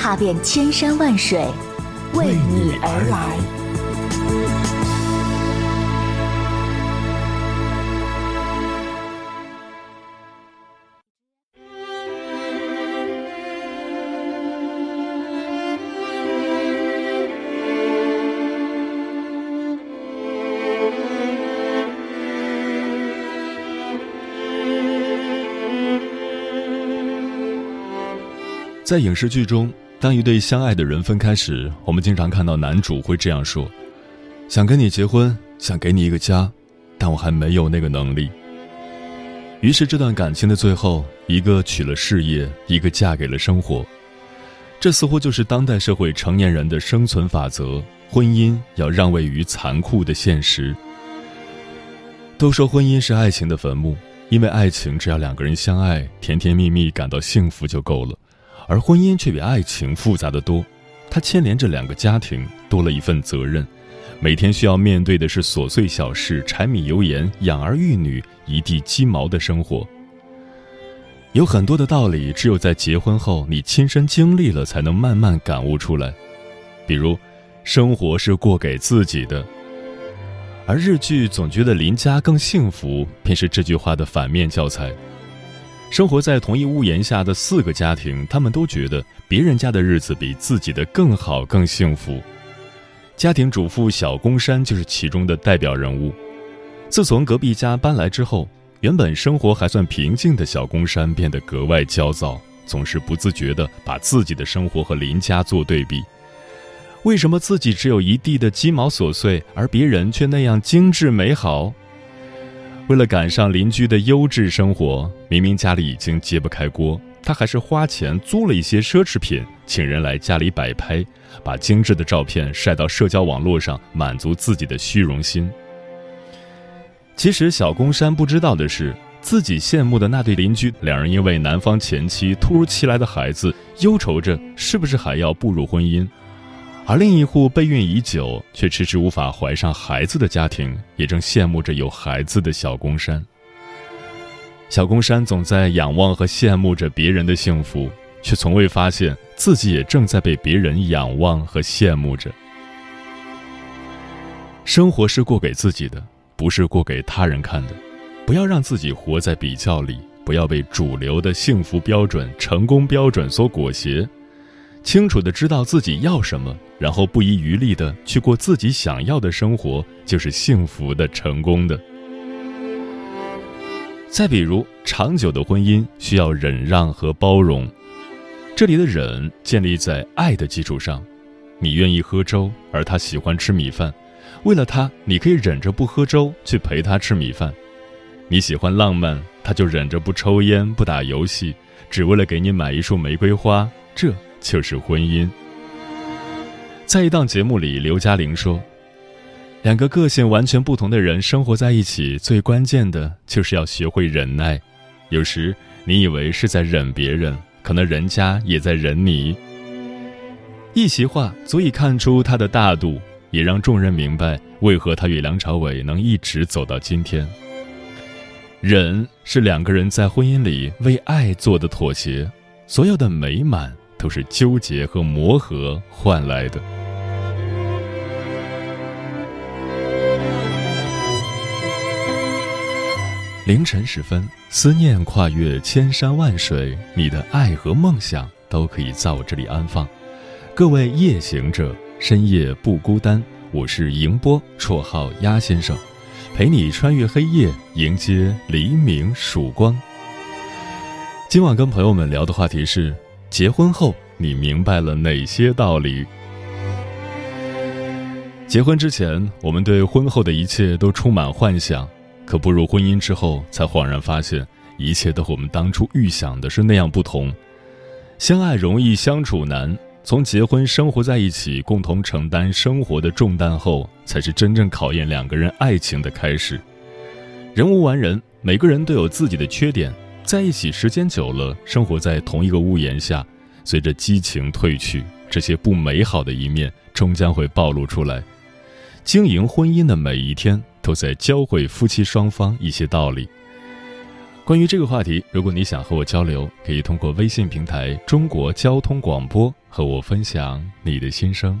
踏遍千山万水，为你而来。在影视剧中，当一对相爱的人分开时，我们经常看到男主会这样说：“想跟你结婚，想给你一个家，但我还没有那个能力。”于是，这段感情的最后，一个娶了事业，一个嫁给了生活。这似乎就是当代社会成年人的生存法则：婚姻要让位于残酷的现实。都说婚姻是爱情的坟墓，因为爱情只要两个人相爱，甜甜蜜蜜，感到幸福就够了。而婚姻却比爱情复杂的多，它牵连着两个家庭，多了一份责任，每天需要面对的是琐碎小事、柴米油盐、养儿育女、一地鸡毛的生活。有很多的道理，只有在结婚后你亲身经历了，才能慢慢感悟出来。比如，生活是过给自己的，而日剧总觉得邻家更幸福，便是这句话的反面教材。生活在同一屋檐下的四个家庭，他们都觉得别人家的日子比自己的更好、更幸福。家庭主妇小宫山就是其中的代表人物。自从隔壁家搬来之后，原本生活还算平静的小宫山变得格外焦躁，总是不自觉地把自己的生活和邻家做对比。为什么自己只有一地的鸡毛琐碎，而别人却那样精致美好？为了赶上邻居的优质生活，明明家里已经揭不开锅，他还是花钱租了一些奢侈品，请人来家里摆拍，把精致的照片晒到社交网络上，满足自己的虚荣心。其实小宫山不知道的是，自己羡慕的那对邻居，两人因为男方前妻突如其来的孩子，忧愁着是不是还要步入婚姻。而另一户备孕已久却迟迟无法怀上孩子的家庭，也正羡慕着有孩子的小宫山。小宫山总在仰望和羡慕着别人的幸福，却从未发现自己也正在被别人仰望和羡慕着。生活是过给自己的，不是过给他人看的。不要让自己活在比较里，不要被主流的幸福标准、成功标准所裹挟。清楚的知道自己要什么，然后不遗余力的去过自己想要的生活，就是幸福的、成功的。再比如，长久的婚姻需要忍让和包容，这里的忍建立在爱的基础上。你愿意喝粥，而他喜欢吃米饭，为了他，你可以忍着不喝粥，去陪他吃米饭。你喜欢浪漫，他就忍着不抽烟、不打游戏，只为了给你买一束玫瑰花。这。就是婚姻。在一档节目里，刘嘉玲说：“两个个性完全不同的人生活在一起，最关键的就是要学会忍耐。有时你以为是在忍别人，可能人家也在忍你。”一席话足以看出他的大度，也让众人明白为何他与梁朝伟能一直走到今天。忍是两个人在婚姻里为爱做的妥协，所有的美满。都是纠结和磨合换来的。凌晨时分，思念跨越千山万水，你的爱和梦想都可以在我这里安放。各位夜行者，深夜不孤单。我是迎波，绰号鸭先生，陪你穿越黑夜，迎接黎明曙光。今晚跟朋友们聊的话题是。结婚后，你明白了哪些道理？结婚之前，我们对婚后的一切都充满幻想，可步入婚姻之后，才恍然发现，一切都和我们当初预想的是那样不同。相爱容易相处难，从结婚生活在一起，共同承担生活的重担后，才是真正考验两个人爱情的开始。人无完人，每个人都有自己的缺点，在一起时间久了，生活在同一个屋檐下，随着激情褪去，这些不美好的一面终将会暴露出来。经营婚姻的每一天，都在教会夫妻双方一些道理。关于这个话题，如果你想和我交流，可以通过微信平台“中国交通广播”和我分享你的心声。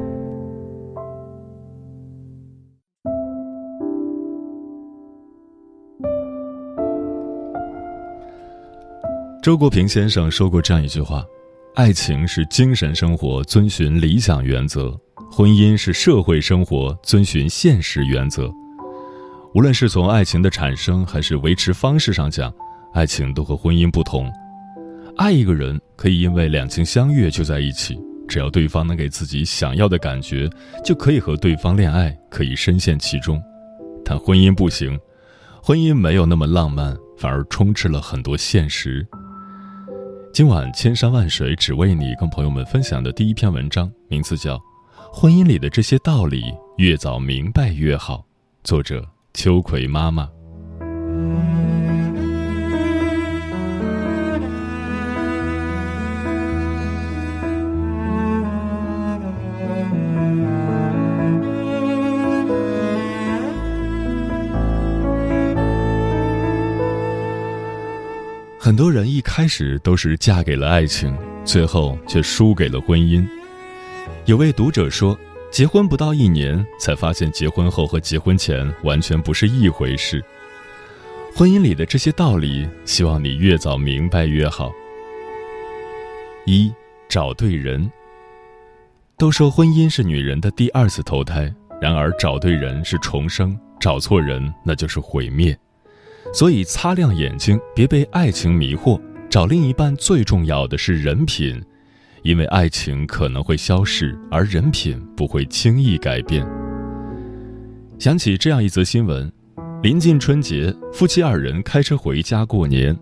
周国平先生说过这样一句话：“爱情是精神生活遵循理想原则，婚姻是社会生活遵循现实原则。无论是从爱情的产生还是维持方式上讲，爱情都和婚姻不同。爱一个人可以因为两情相悦就在一起，只要对方能给自己想要的感觉，就可以和对方恋爱，可以深陷其中。但婚姻不行，婚姻没有那么浪漫，反而充斥了很多现实。”今晚千山万水只为你，跟朋友们分享的第一篇文章，名字叫《婚姻里的这些道理，越早明白越好》，作者秋葵妈妈。很多人一开始都是嫁给了爱情，最后却输给了婚姻。有位读者说，结婚不到一年，才发现结婚后和结婚前完全不是一回事。婚姻里的这些道理，希望你越早明白越好。一找对人。都说婚姻是女人的第二次投胎，然而找对人是重生，找错人那就是毁灭。所以，擦亮眼睛，别被爱情迷惑。找另一半最重要的是人品，因为爱情可能会消逝，而人品不会轻易改变。想起这样一则新闻：临近春节，夫妻二人开车回家过年，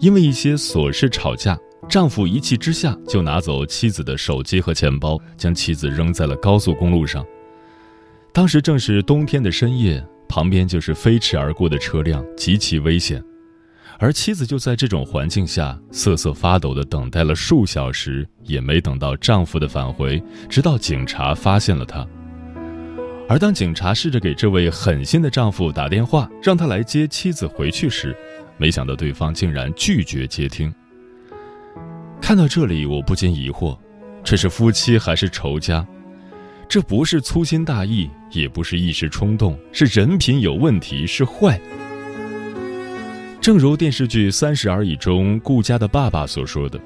因为一些琐事吵架，丈夫一气之下就拿走妻子的手机和钱包，将妻子扔在了高速公路上。当时正是冬天的深夜。旁边就是飞驰而过的车辆，极其危险，而妻子就在这种环境下瑟瑟发抖地等待了数小时，也没等到丈夫的返回，直到警察发现了她。而当警察试着给这位狠心的丈夫打电话，让他来接妻子回去时，没想到对方竟然拒绝接听。看到这里，我不禁疑惑：这是夫妻还是仇家？这不是粗心大意，也不是一时冲动，是人品有问题，是坏。正如电视剧《三十而已》中顾家的爸爸所说的：“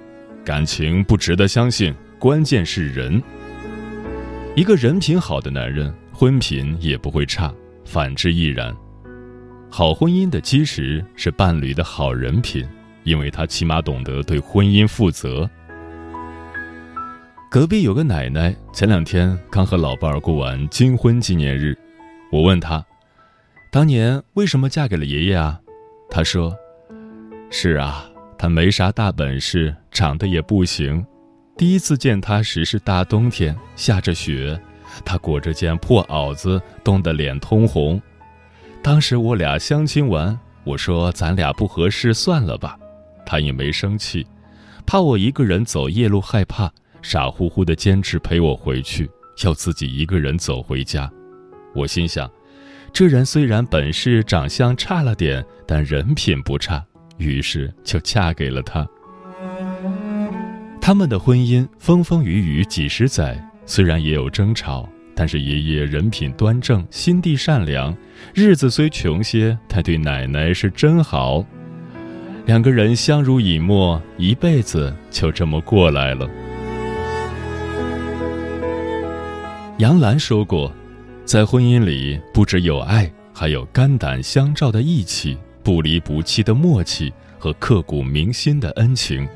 感情不值得相信，关键是人。一个人品好的男人，婚品也不会差；反之亦然。好婚姻的基石是伴侣的好人品，因为他起码懂得对婚姻负责。”隔壁有个奶奶，前两天刚和老伴儿过完金婚纪念日。我问她，当年为什么嫁给了爷爷啊？她说：“是啊，他没啥大本事，长得也不行。第一次见他时是大冬天，下着雪，他裹着件破袄子，冻得脸通红。当时我俩相亲完，我说咱俩不合适，算了吧。他也没生气，怕我一个人走夜路害怕。”傻乎乎的坚持陪我回去，要自己一个人走回家。我心想，这人虽然本事长相差了点，但人品不差，于是就嫁给了他。他们的婚姻风风雨雨几十载，虽然也有争吵，但是爷爷人品端正，心地善良，日子虽穷些，但对奶奶是真好。两个人相濡以沫，一辈子就这么过来了。杨澜说过，在婚姻里不只有爱，还有肝胆相照的义气，不离不弃的默契和刻骨铭心的恩情。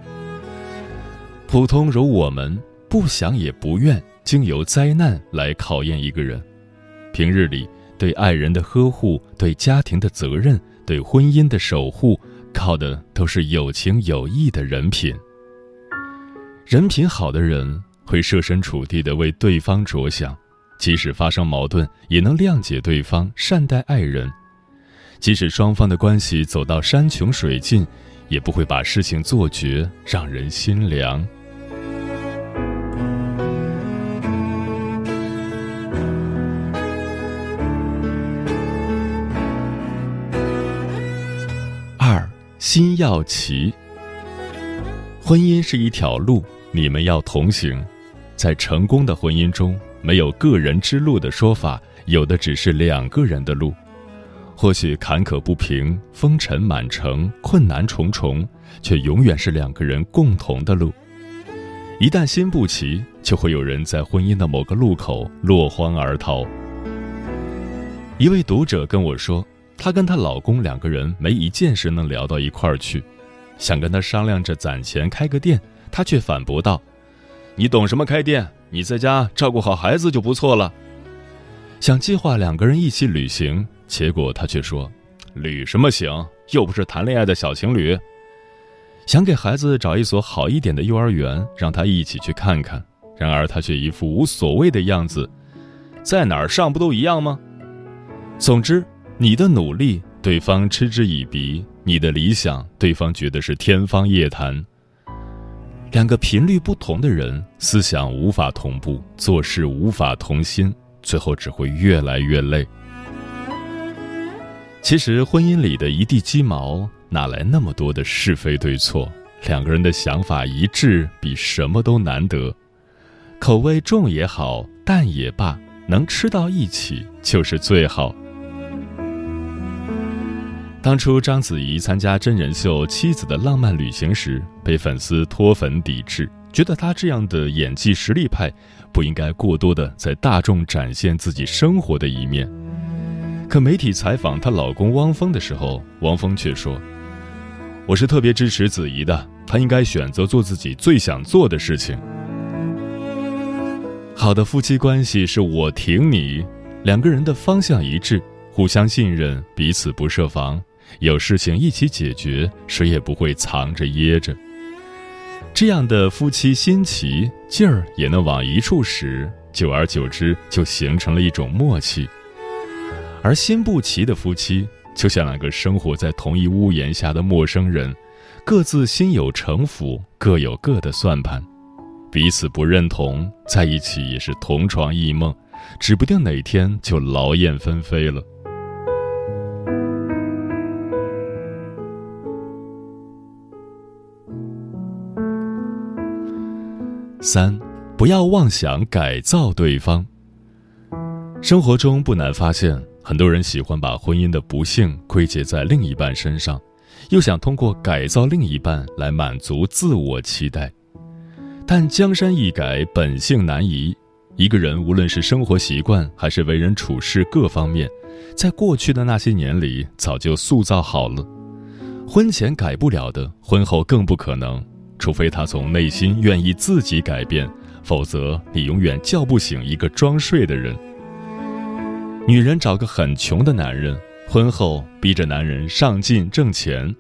普通如我们，不想也不愿经由灾难来考验一个人。平日里对爱人的呵护，对家庭的责任，对婚姻的守护。靠的都是有情有义的人品。人品好的人会设身处地的为对方着想，即使发生矛盾，也能谅解对方，善待爱人。即使双方的关系走到山穷水尽，也不会把事情做绝，让人心凉。二心要齐。婚姻是一条路，你们要同行。在成功的婚姻中，没有个人之路的说法，有的只是两个人的路。或许坎坷不平，风尘满城，困难重重，却永远是两个人共同的路。一旦心不齐，就会有人在婚姻的某个路口落荒而逃。一位读者跟我说。她跟她老公两个人没一件事能聊到一块儿去，想跟他商量着攒钱开个店，他却反驳道：“你懂什么开店？你在家照顾好孩子就不错了。”想计划两个人一起旅行，结果他却说：“旅什么行？又不是谈恋爱的小情侣。”想给孩子找一所好一点的幼儿园，让他一起去看看，然而他却一副无所谓的样子：“在哪儿上不都一样吗？”总之。你的努力，对方嗤之以鼻；你的理想，对方觉得是天方夜谭。两个频率不同的人，思想无法同步，做事无法同心，最后只会越来越累。其实，婚姻里的一地鸡毛，哪来那么多的是非对错？两个人的想法一致，比什么都难得。口味重也好，淡也罢，能吃到一起就是最好。当初章子怡参加真人秀《妻子的浪漫旅行》时，被粉丝脱粉抵制，觉得她这样的演技实力派，不应该过多的在大众展现自己生活的一面。可媒体采访她老公汪峰的时候，汪峰却说：“我是特别支持子怡的，她应该选择做自己最想做的事情。”好的夫妻关系是我挺你，两个人的方向一致，互相信任，彼此不设防。有事情一起解决，谁也不会藏着掖着。这样的夫妻心齐，劲儿也能往一处使，久而久之就形成了一种默契。而心不齐的夫妻，就像两个生活在同一屋檐下的陌生人，各自心有城府，各有各的算盘，彼此不认同，在一起也是同床异梦，指不定哪天就劳燕分飞了。三，不要妄想改造对方。生活中不难发现，很多人喜欢把婚姻的不幸归结在另一半身上，又想通过改造另一半来满足自我期待。但江山易改，本性难移。一个人无论是生活习惯还是为人处事各方面，在过去的那些年里早就塑造好了。婚前改不了的，婚后更不可能。除非他从内心愿意自己改变，否则你永远叫不醒一个装睡的人。女人找个很穷的男人，婚后逼着男人上进挣钱；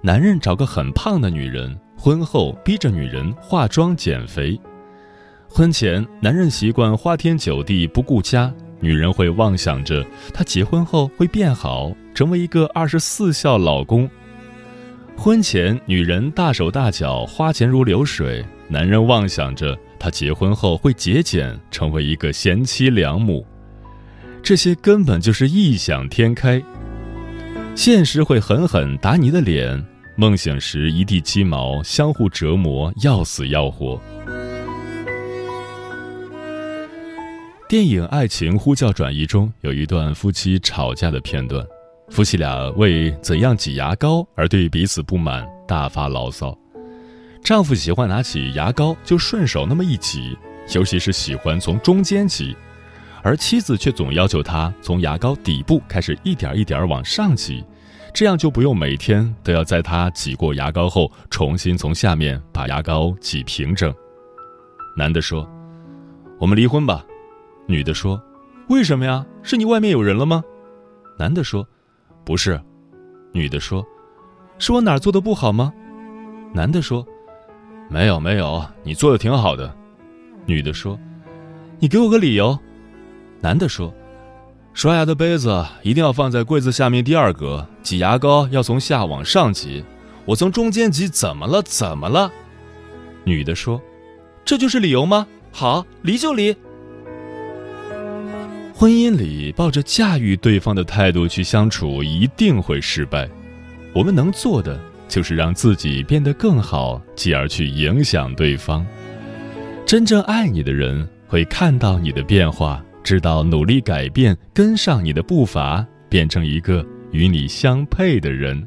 男人找个很胖的女人，婚后逼着女人化妆减肥。婚前男人习惯花天酒地不顾家，女人会妄想着他结婚后会变好，成为一个二十四孝老公。婚前，女人大手大脚，花钱如流水；男人妄想着他结婚后会节俭，成为一个贤妻良母。这些根本就是异想天开。现实会狠狠打你的脸，梦想时一地鸡毛，相互折磨，要死要活。电影《爱情呼叫转移》中有一段夫妻吵架的片段，夫妻俩为怎样挤牙膏而对彼此不满，大发牢骚。丈夫喜欢拿起牙膏就顺手那么一挤，尤其是喜欢从中间挤。而妻子却总要求他从牙膏底部开始一点一点往上挤，这样就不用每天都要在他挤过牙膏后重新从下面把牙膏挤平整。男的说：“我们离婚吧。”女的说：“为什么呀？是你外面有人了吗？”男的说：“不是。”女的说：“是我哪儿做的不好吗？”男的说：“没有没有，你做的挺好的。”女的说：“你给我个理由。”男的说：“刷牙的杯子一定要放在柜子下面第二格，挤牙膏要从下往上挤。我从中间挤，怎么了？怎么了？”女的说：“这就是理由吗？好，离就离。”婚姻里抱着驾驭对方的态度去相处，一定会失败。我们能做的就是让自己变得更好，继而去影响对方。真正爱你的人会看到你的变化。知道努力改变，跟上你的步伐，变成一个与你相配的人。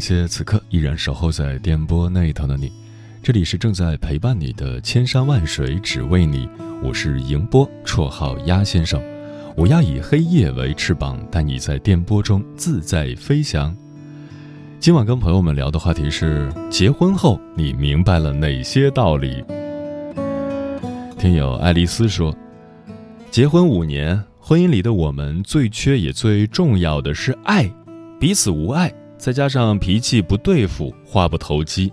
感谢此刻依然守候在电波那头的你。这里是正在陪伴你的千山万水只为你，我是迎波，绰号鸭先生。我要以黑夜为翅膀，带你在电波中自在飞翔。今晚跟朋友们聊的话题是：结婚后你明白了哪些道理？听友爱丽丝说，结婚五年，婚姻里的我们最缺也最重要的是爱，彼此无爱，再加上脾气不对付，话不投机。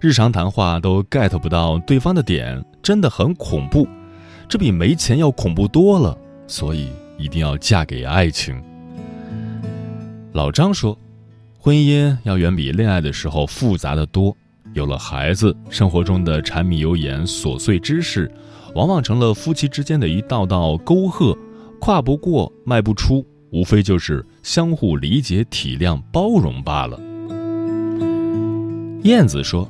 日常谈话都 get 不到对方的点，真的很恐怖，这比没钱要恐怖多了。所以一定要嫁给爱情。老张说，婚姻要远比恋爱的时候复杂的多。有了孩子，生活中的柴米油盐琐碎之事，往往成了夫妻之间的一道道沟壑，跨不过，迈不出，无非就是相互理解、体谅、包容罢了。燕子说。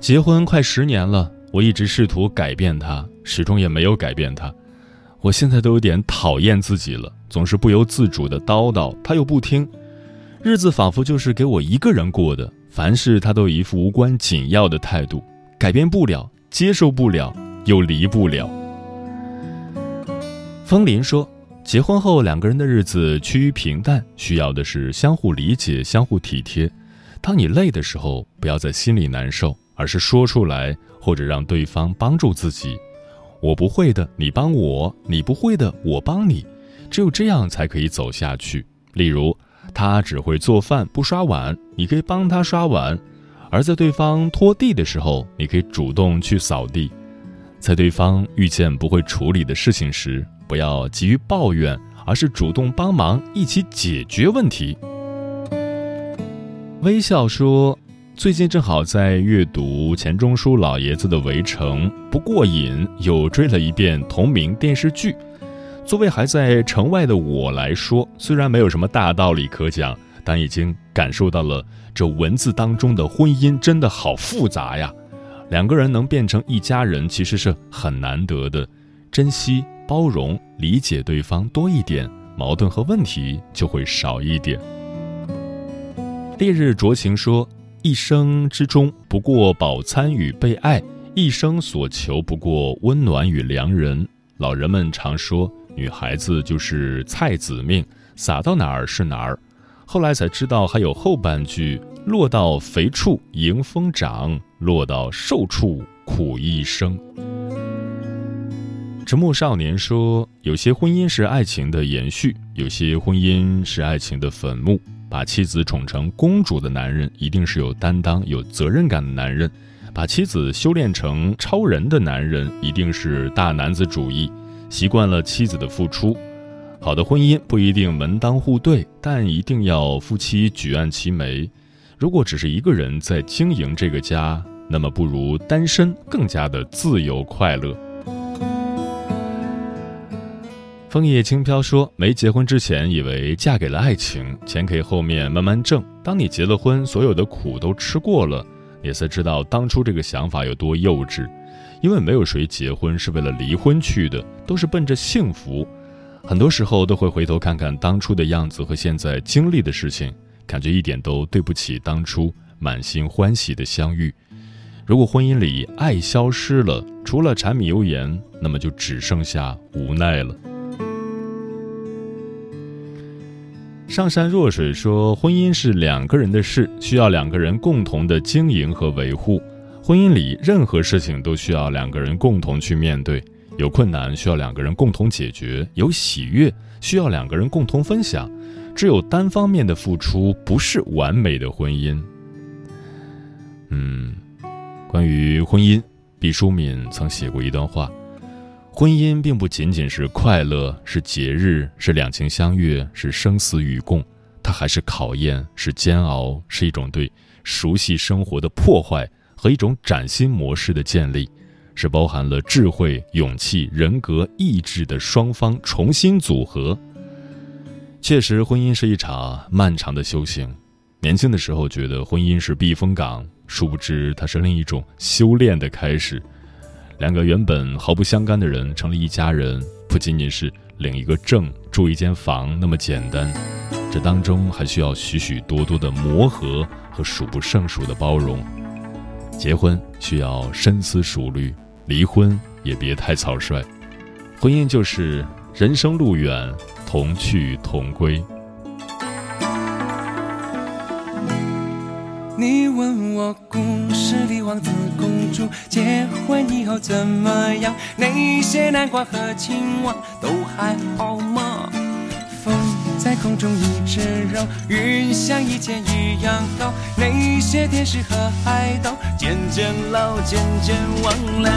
结婚快十年了，我一直试图改变他，始终也没有改变他。我现在都有点讨厌自己了，总是不由自主的叨叨，他又不听，日子仿佛就是给我一个人过的，凡事他都一副无关紧要的态度，改变不了，接受不了，又离不了。风林说，结婚后两个人的日子趋于平淡，需要的是相互理解、相互体贴。当你累的时候，不要在心里难受。而是说出来，或者让对方帮助自己。我不会的，你帮我；你不会的，我帮你。只有这样才可以走下去。例如，他只会做饭不刷碗，你可以帮他刷碗；而在对方拖地的时候，你可以主动去扫地。在对方遇见不会处理的事情时，不要急于抱怨，而是主动帮忙，一起解决问题。微笑说。最近正好在阅读钱钟书老爷子的《围城》，不过瘾，又追了一遍同名电视剧。作为还在城外的我来说，虽然没有什么大道理可讲，但已经感受到了这文字当中的婚姻真的好复杂呀。两个人能变成一家人，其实是很难得的。珍惜、包容、理解对方多一点，矛盾和问题就会少一点。烈日灼情说。一生之中不过饱餐与被爱，一生所求不过温暖与良人。老人们常说，女孩子就是菜籽命，撒到哪儿是哪儿。后来才知道还有后半句：落到肥处迎风长，落到瘦处苦一生。沉默少年说：“有些婚姻是爱情的延续，有些婚姻是爱情的坟墓。把妻子宠成公主的男人，一定是有担当、有责任感的男人；把妻子修炼成超人的男人，一定是大男子主义，习惯了妻子的付出。好的婚姻不一定门当户对，但一定要夫妻举案齐眉。如果只是一个人在经营这个家，那么不如单身更加的自由快乐。”枫叶轻飘说：“没结婚之前，以为嫁给了爱情，钱可以后面慢慢挣。当你结了婚，所有的苦都吃过了，也才知道当初这个想法有多幼稚。因为没有谁结婚是为了离婚去的，都是奔着幸福。很多时候都会回头看看当初的样子和现在经历的事情，感觉一点都对不起当初满心欢喜的相遇。如果婚姻里爱消失了，除了柴米油盐，那么就只剩下无奈了。”上善若水说：“婚姻是两个人的事，需要两个人共同的经营和维护。婚姻里任何事情都需要两个人共同去面对，有困难需要两个人共同解决，有喜悦需要两个人共同分享。只有单方面的付出不是完美的婚姻。”嗯，关于婚姻，毕淑敏曾写过一段话。婚姻并不仅仅是快乐，是节日，是两情相悦，是生死与共，它还是考验，是煎熬，是一种对熟悉生活的破坏和一种崭新模式的建立，是包含了智慧、勇气、人格、意志的双方重新组合。确实，婚姻是一场漫长的修行。年轻的时候觉得婚姻是避风港，殊不知它是另一种修炼的开始。两个原本毫不相干的人成了一家人，不仅仅是领一个证、住一间房那么简单，这当中还需要许许多多的磨合和数不胜数的包容。结婚需要深思熟虑，离婚也别太草率。婚姻就是人生路远，同去同归。你问我故事里王子公主结婚以后怎么样？那些南瓜和青蛙都还好吗？风在空中一直绕，云像以前一样高。那些天使和海盗渐渐老，渐渐忘了。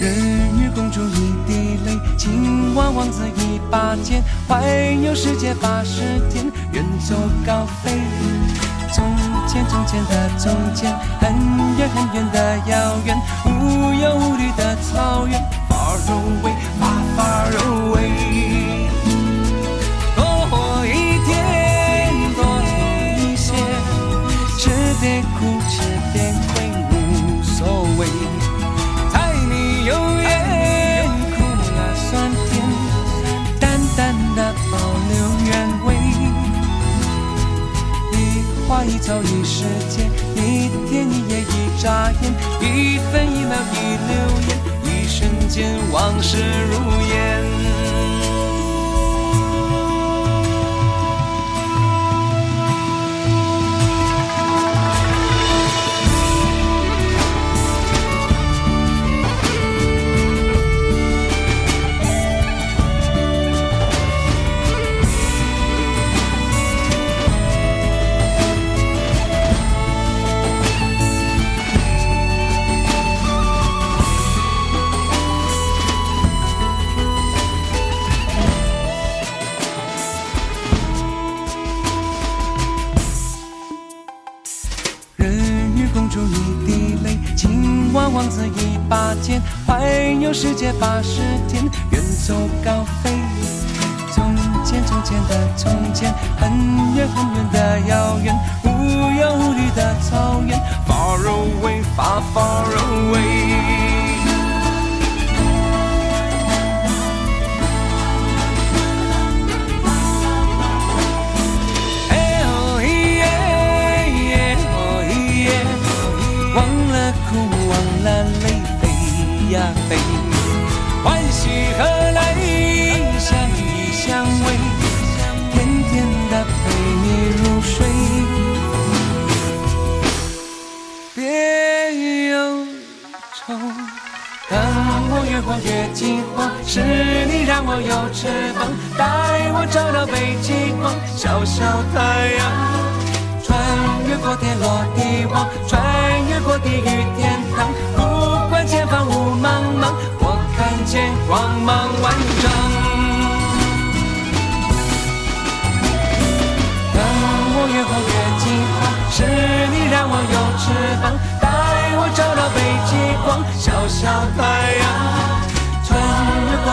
人与公主一滴泪，青蛙王子八千，环游世界八十天，远走高飞。从前从前的从前，很远很远的遥远，无忧无虑的草原，Far away，far 眨眼，一分一秒一流言，一瞬间往事如烟。世界八十天，远走高飞。从前从前的从前，很远很远翅膀，带我找到北极光，小小太阳。穿越过天罗地网，穿越过地狱天堂，不管前方雾茫茫，我看见光芒万丈。等我越过越惊慌，是你让我有翅膀，带我找到北极光，小小太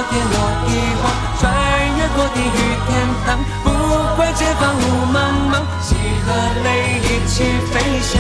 天落一荒，穿越过地狱天堂，不管前方雾茫茫，喜和泪一起飞翔。